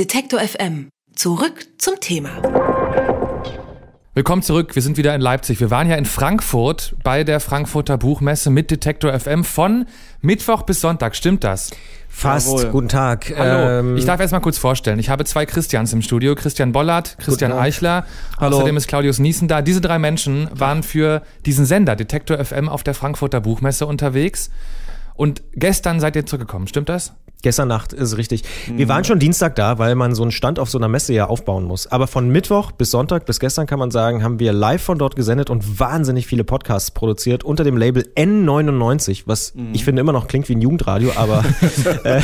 Detektor FM. Zurück zum Thema. Willkommen zurück. Wir sind wieder in Leipzig. Wir waren ja in Frankfurt bei der Frankfurter Buchmesse mit Detektor FM von Mittwoch bis Sonntag. Stimmt das? Fast. Jawohl. Guten Tag. Hallo. Ähm, ich darf erst mal kurz vorstellen. Ich habe zwei Christians im Studio. Christian Bollert, Christian. Eichler. Hallo. Außerdem ist Claudius Niesen da. Diese drei Menschen waren für diesen Sender Detektor FM auf der Frankfurter Buchmesse unterwegs. Und gestern seid ihr zurückgekommen. Stimmt das? Gestern Nacht ist richtig. Wir waren schon Dienstag da, weil man so einen Stand auf so einer Messe ja aufbauen muss. Aber von Mittwoch bis Sonntag bis gestern kann man sagen, haben wir live von dort gesendet und wahnsinnig viele Podcasts produziert unter dem Label N99, was ich finde immer noch klingt wie ein Jugendradio, aber äh,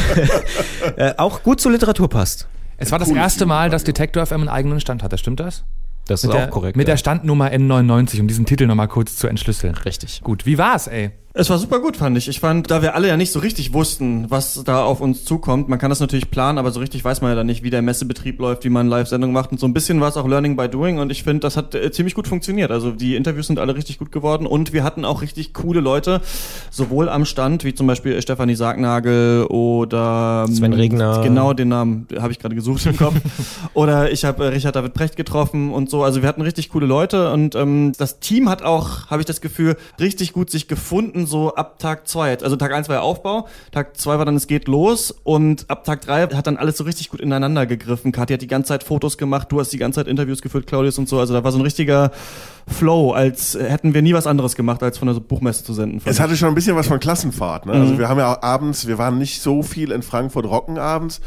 äh, auch gut zur Literatur passt. Es war das erste Mal, dass Detektor FM einen eigenen Stand hatte. Stimmt das? Das Mit ist der, auch korrekt. Mit ja. der Standnummer N99, um diesen Titel nochmal kurz zu entschlüsseln. Richtig. Gut, wie war's, ey? Es war super gut, fand ich. Ich fand, da wir alle ja nicht so richtig wussten, was da auf uns zukommt, man kann das natürlich planen, aber so richtig weiß man ja dann nicht, wie der Messebetrieb läuft, wie man Live-Sendungen macht und so ein bisschen war es auch Learning by Doing und ich finde, das hat äh, ziemlich gut funktioniert. Also die Interviews sind alle richtig gut geworden und wir hatten auch richtig coole Leute, sowohl am Stand, wie zum Beispiel Stefanie Sargnagel oder Sven Regner. Genau, den Namen habe ich gerade gesucht im Kopf. oder ich habe äh, Richard David Precht getroffen und so. Also wir hatten richtig coole Leute und ähm, das Team hat auch, habe ich das Gefühl, richtig gut sich gefunden, so ab Tag zwei. Also Tag eins war ja Aufbau, Tag zwei war dann es geht los und ab Tag drei hat dann alles so richtig gut ineinander gegriffen. Kathi hat die ganze Zeit Fotos gemacht, du hast die ganze Zeit Interviews geführt, Claudius und so. Also da war so ein richtiger Flow, als hätten wir nie was anderes gemacht, als von der Buchmesse zu senden. Es hatte schon ein bisschen was von Klassenfahrt. Ne? Also wir haben ja abends, wir waren nicht so viel in Frankfurt Rocken abends,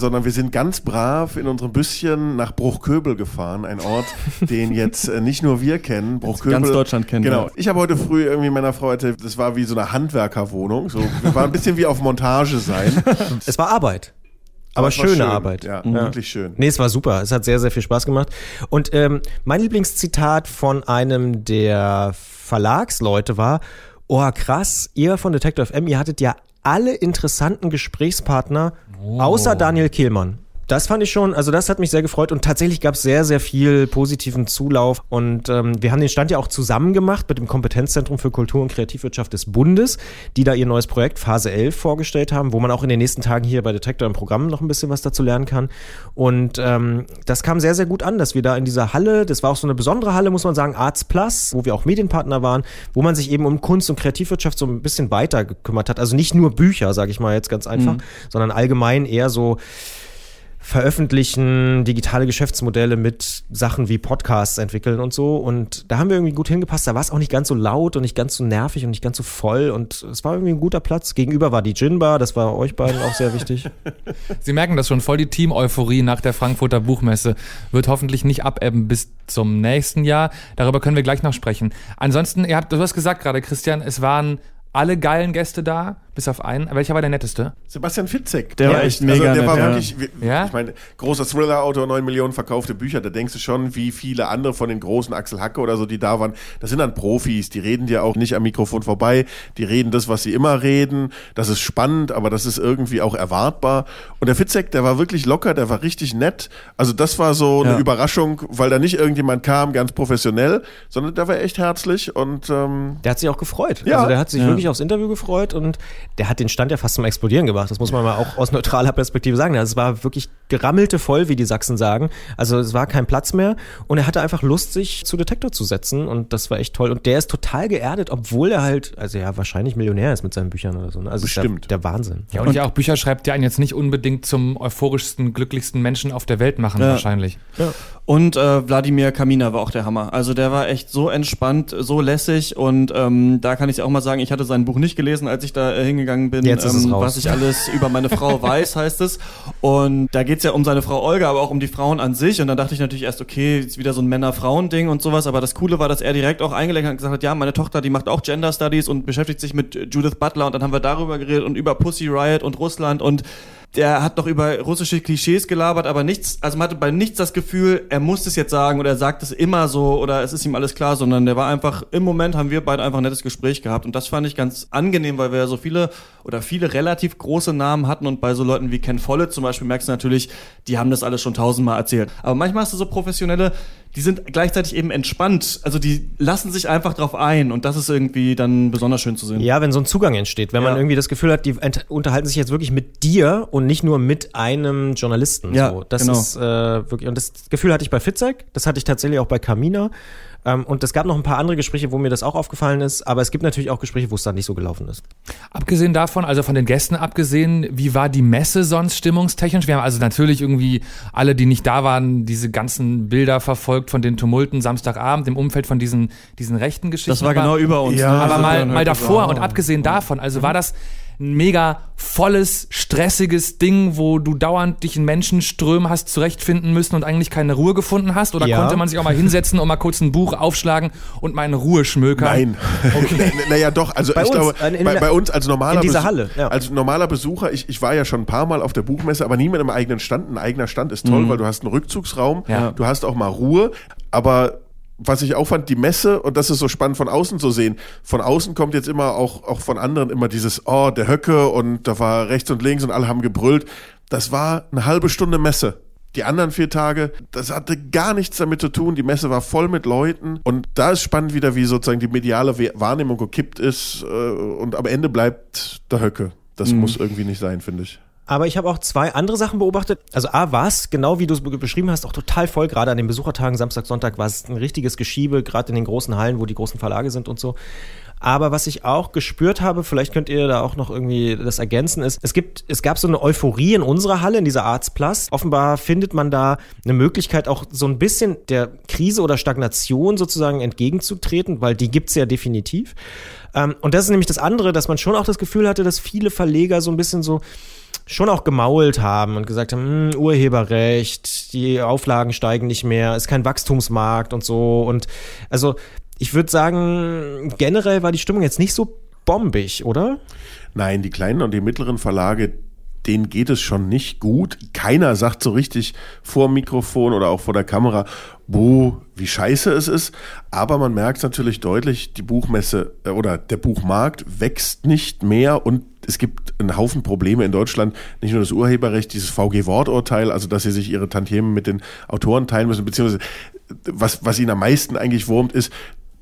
sondern wir sind ganz brav in unserem Büsschen nach Bruchköbel gefahren, ein Ort, den jetzt äh, nicht nur wir kennen. Bruchköbel, ganz Deutschland kennt, Genau. ja. Ich habe heute früh irgendwie meiner Frau erzählt, das war wie so eine Handwerkerwohnung. So, wir waren ein bisschen wie auf Montage sein. Es war Arbeit. Aber, war schöne schön. Arbeit. Ja, wirklich schön. Nee, es war super. Es hat sehr, sehr viel Spaß gemacht. Und ähm, mein Lieblingszitat von einem der Verlagsleute war, oh krass, ihr von Detective FM, ihr hattet ja alle interessanten Gesprächspartner, außer Daniel Kehlmann. Das fand ich schon, also das hat mich sehr gefreut und tatsächlich gab es sehr, sehr viel positiven Zulauf und ähm, wir haben den Stand ja auch zusammen gemacht mit dem Kompetenzzentrum für Kultur und Kreativwirtschaft des Bundes, die da ihr neues Projekt Phase 11 vorgestellt haben, wo man auch in den nächsten Tagen hier bei Detektor im Programm noch ein bisschen was dazu lernen kann. Und ähm, das kam sehr, sehr gut an, dass wir da in dieser Halle, das war auch so eine besondere Halle, muss man sagen, Arts Plus, wo wir auch Medienpartner waren, wo man sich eben um Kunst und Kreativwirtschaft so ein bisschen weiter gekümmert hat, also nicht nur Bücher, sage ich mal jetzt ganz einfach, sondern allgemein eher so veröffentlichen, digitale Geschäftsmodelle mit Sachen wie Podcasts entwickeln und so. Und da haben wir irgendwie gut hingepasst. Da war es auch nicht ganz so laut und nicht ganz so nervig und nicht ganz so voll. Und es war irgendwie ein guter Platz. Gegenüber war die Gin Bar, das war euch beiden auch sehr wichtig. Sie merken das schon voll, die Team-Euphorie nach der Frankfurter Buchmesse wird hoffentlich nicht abebben bis zum nächsten Jahr. Darüber können wir gleich noch sprechen. Ansonsten, ihr habt, du hast gesagt gerade, Christian, es waren alle geilen Gäste da, bis auf einen. Welcher war der netteste? Sebastian Fitzek. Der war echt mega Also der nett, war ja. wirklich, Ja? ich meine, großer Thriller-Autor, 9 Millionen verkaufte Bücher, da denkst du schon, wie viele andere von den großen Axel Hacke oder so, die da waren, das sind dann Profis, die reden dir auch nicht am Mikrofon vorbei, die reden das, was sie immer reden, das ist spannend, aber das ist irgendwie auch erwartbar. Und der Fitzek, der war wirklich locker, der war richtig nett, also das war so eine Ja. Überraschung, weil da nicht irgendjemand kam, ganz professionell, sondern der war echt herzlich und ähm, Der hat sich auch gefreut. Ja. Also der hat sich Ja. Wirklich aufs Interview gefreut und der hat den Stand ja fast zum Explodieren gebracht. Das muss man mal auch aus neutraler Perspektive sagen. Also es war wirklich gerammelte voll, wie die Sachsen sagen. Also es war kein Platz mehr und er hatte einfach Lust, sich zu Detektor zu setzen und das war echt toll. Und der ist total geerdet, obwohl er halt, also ja, wahrscheinlich Millionär ist mit seinen Büchern oder so. ne? Also Bestimmt. Der, der Wahnsinn. Ja, und, ja auch Bücher schreibt, die einen jetzt nicht unbedingt zum euphorischsten, glücklichsten Menschen auf der Welt machen, Ja. wahrscheinlich. Und äh, Wladimir Kamina war auch der Hammer. Also der war echt so entspannt, so lässig und ähm, da kann ich auch mal sagen, ich hatte sein Buch nicht gelesen, als ich da äh, hingegangen bin. Jetzt ist es ähm, raus. Was ich alles über meine Frau weiß, heißt es. Und da geht's ja um seine Frau Olga, aber auch um die Frauen an sich. Und dann dachte ich natürlich erst, okay, ist wieder so ein Männer-Frauen-Ding und sowas. Aber das Coole war, dass er direkt auch eingelenkt hat und gesagt hat, ja, meine Tochter, die macht auch Gender Studies und beschäftigt sich mit Judith Butler. Und dann haben wir darüber geredet und über Pussy Riot und Russland und der hat noch über russische Klischees gelabert, aber nichts, also man hatte bei nichts das Gefühl, er muss es jetzt sagen oder er sagt es immer so oder es ist ihm alles klar, sondern der war einfach, im Moment haben wir beide einfach ein nettes Gespräch gehabt und das fand ich ganz angenehm, weil wir ja so viele oder viele relativ große Namen hatten und bei so Leuten wie Ken Follett zum Beispiel merkst du natürlich, die haben das alles schon tausendmal erzählt. Aber manchmal hast du so Professionelle, die sind gleichzeitig eben entspannt. Also die lassen sich einfach drauf ein und das ist irgendwie dann besonders schön zu sehen. Ja, wenn so ein Zugang entsteht, wenn Ja. man irgendwie das Gefühl hat, die unterhalten sich jetzt wirklich mit dir und nicht nur mit einem Journalisten. Ja, so. Das genau. ist äh, wirklich, und das Gefühl hatte ich bei Fitzek, das hatte ich tatsächlich auch bei Camina. Ähm, und es gab noch ein paar andere Gespräche, wo mir das auch aufgefallen ist, aber es gibt natürlich auch Gespräche, wo es dann nicht so gelaufen ist. Abgesehen davon, also von den Gästen abgesehen, wie war die Messe sonst stimmungstechnisch? Wir haben also natürlich irgendwie alle, die nicht da waren, diese ganzen Bilder verfolgt von den Tumulten Samstagabend im Umfeld von diesen, diesen rechten Geschichten. Das war Aber- genau über uns. Ja, ne? Aber mal, mal davor und abgesehen davon, also war das ein mega volles, stressiges Ding, wo du dauernd dich in Menschenströmen hast zurechtfinden müssen und eigentlich keine Ruhe gefunden hast? Oder Ja. konnte man sich auch mal hinsetzen und mal kurz ein Buch aufschlagen und mal in Ruhe schmökern? Nein. Okay. naja, doch. Also Bei ich uns, glaube, in bei, bei uns als normaler in dieser Besu- Halle, ja. als normaler Besucher, ich, ich war ja schon ein paar Mal auf der Buchmesse, aber nie mit einem eigenen Stand. Ein eigener Stand ist toll, weil du hast einen Rückzugsraum, Ja. du hast auch mal Ruhe, aber was ich auch fand, die Messe, und das ist so spannend von außen zu sehen, von außen kommt jetzt immer auch, auch von anderen immer dieses, oh, der Höcke und da war rechts und links und alle haben gebrüllt. Das war eine halbe Stunde Messe. Die anderen vier Tage, das hatte gar nichts damit zu tun. Die Messe war voll mit Leuten. Und da ist spannend wieder, wie sozusagen die mediale Wahrnehmung gekippt ist. äh, Und am Ende bleibt der Höcke. Das muss irgendwie nicht sein, finde ich. Aber ich habe auch zwei andere Sachen beobachtet. Also A war es, genau wie du es be- beschrieben hast, auch total voll. Gerade an den Besuchertagen, Samstag, Sonntag war es ein richtiges Geschiebe, gerade in den großen Hallen, wo die großen Verlage sind und so. Aber was ich auch gespürt habe, vielleicht könnt ihr da auch noch irgendwie das ergänzen, ist, es gibt, es gab so eine Euphorie in unserer Halle, in dieser Arts Plus. Offenbar findet man da eine Möglichkeit, auch so ein bisschen der Krise oder Stagnation sozusagen entgegenzutreten, weil die gibt's ja definitiv. Ähm, und das ist nämlich das andere, dass man schon auch das Gefühl hatte, dass viele Verleger so ein bisschen so, schon auch gemault haben und gesagt haben, hm, Urheberrecht, die Auflagen steigen nicht mehr, ist kein Wachstumsmarkt und so. Und also ich würde sagen, generell war die Stimmung jetzt nicht so bombig, oder? Nein, die kleinen und die mittleren Verlage, denen geht es schon nicht gut. Keiner sagt so richtig vor dem Mikrofon oder auch vor der Kamera, wo, wie scheiße es ist. Aber man merkt natürlich deutlich, die Buchmesse äh, oder der Buchmarkt wächst nicht mehr und es gibt einen Haufen Probleme in Deutschland. Nicht nur das Urheberrecht, dieses VG-Worturteil, also dass sie sich ihre Tantiemen mit den Autoren teilen müssen, beziehungsweise was, was ihnen am meisten eigentlich wurmt, ist,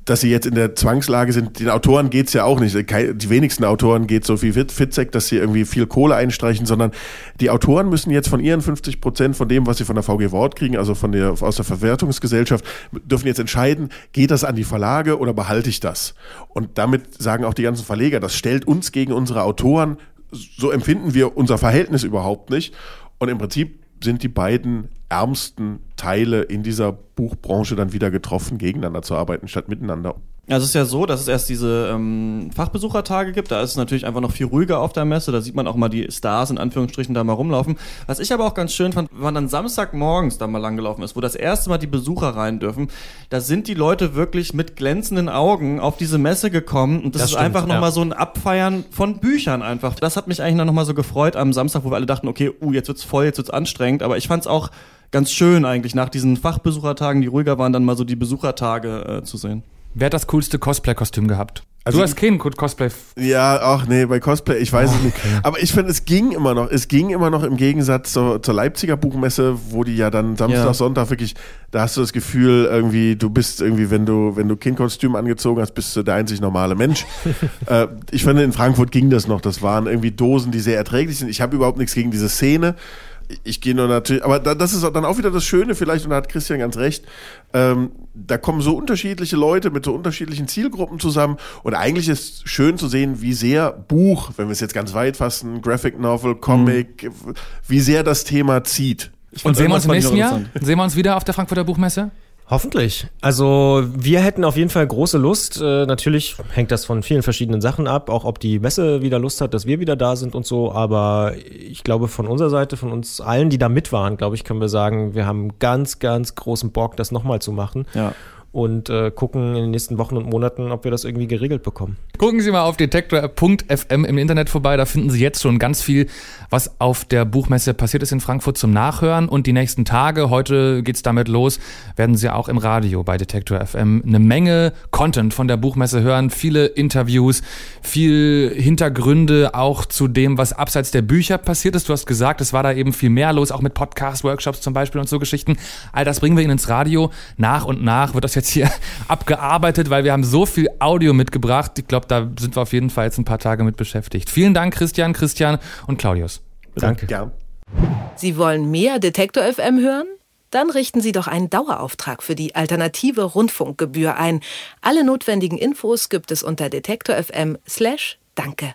dass sie jetzt in der Zwangslage sind. Den Autoren geht's ja auch nicht. Die wenigsten Autoren geht so Fit- Fitzek, dass sie irgendwie viel Kohle einstreichen, sondern die Autoren müssen jetzt von ihren 50 Prozent von dem, was sie von der VG Wort kriegen, also von der, aus der Verwertungsgesellschaft, dürfen jetzt entscheiden, geht das an die Verlage oder behalte ich das? Und damit sagen auch die ganzen Verleger, das stellt uns gegen unsere Autoren, so empfinden wir unser Verhältnis überhaupt nicht. Und im Prinzip sind die beiden ärmsten Teile in dieser Buchbranche dann wieder getroffen, gegeneinander zu arbeiten, statt miteinander. Also es ist ja so, dass es erst diese ähm, Fachbesuchertage gibt. Da ist es natürlich einfach noch viel ruhiger auf der Messe. Da sieht man auch mal die Stars in Anführungsstrichen da mal rumlaufen. Was ich aber auch ganz schön fand, wenn man dann Samstagmorgens da mal langgelaufen ist, wo das erste Mal die Besucher rein dürfen, da sind die Leute wirklich mit glänzenden Augen auf diese Messe gekommen. Und das, Das ist stimmt, einfach ja. nochmal so ein Abfeiern von Büchern einfach. Das hat mich eigentlich noch mal so gefreut am Samstag, wo wir alle dachten, okay, uh, jetzt wird's voll, jetzt wird's anstrengend. Aber ich fand's auch ganz schön eigentlich nach diesen Fachbesuchertagen, die ruhiger waren, dann mal so die Besuchertage äh, zu sehen. Wer hat das coolste Cosplay-Kostüm gehabt? Also- du hast kein Cosplay. Ja, ach nee, bei Cosplay, ich weiß es nicht. Aber ich finde, es ging immer noch. Es ging immer noch im Gegensatz zur, zur Leipziger Buchmesse, wo die ja dann Samstag, Ja. Sonntag wirklich, da hast du das Gefühl, irgendwie, du bist irgendwie, wenn du, wenn du Kindkostüm angezogen hast, bist du der einzig normale Mensch. äh, ich finde, in Frankfurt ging das noch. Das waren irgendwie Dosen, die sehr erträglich sind. Ich habe überhaupt nichts gegen diese Szene. Ich gehe nur natürlich, aber da, das ist dann auch wieder das Schöne vielleicht, und da hat Christian ganz recht, ähm, da kommen so unterschiedliche Leute mit so unterschiedlichen Zielgruppen zusammen und eigentlich ist schön zu sehen, wie sehr Buch, wenn wir es jetzt ganz weit fassen, Graphic Novel, Comic, wie sehr das Thema zieht. Und sehen wir uns im nächsten Jahr? Sehen wir uns wieder auf der Frankfurter Buchmesse? Hoffentlich. Also wir hätten auf jeden Fall große Lust. Äh, natürlich hängt das von vielen verschiedenen Sachen ab, auch ob die Messe wieder Lust hat, dass wir wieder da sind und so. Aber ich glaube, von unserer Seite, von uns allen, die da mit waren, glaube ich, können wir sagen, wir haben ganz, ganz großen Bock, das nochmal zu machen. Ja. Und äh, gucken in den nächsten Wochen und Monaten, ob wir das irgendwie geregelt bekommen. Gucken Sie mal auf detektor.fm im Internet vorbei, da finden Sie jetzt schon ganz viel, was auf der Buchmesse passiert ist in Frankfurt zum Nachhören und die nächsten Tage, heute geht's damit los, werden Sie auch im Radio bei Detektor FM eine Menge Content von der Buchmesse hören, viele Interviews, viel Hintergründe auch zu dem, was abseits der Bücher passiert ist. Du hast gesagt, es war da eben viel mehr los, auch mit Podcasts, Workshops zum Beispiel und so Geschichten. All das bringen wir Ihnen ins Radio. Nach und nach wird das jetzt hier abgearbeitet, weil wir haben so viel Audio mitgebracht. Ich glaube, da sind wir auf jeden Fall jetzt ein paar Tage mit beschäftigt. Vielen Dank, Christian, Christian und Claudius. Danke. Gern. Sie wollen mehr Detektor FM hören? Dann richten Sie doch einen Dauerauftrag für die alternative Rundfunkgebühr ein. Alle notwendigen Infos gibt es unter detektor.fm/danke.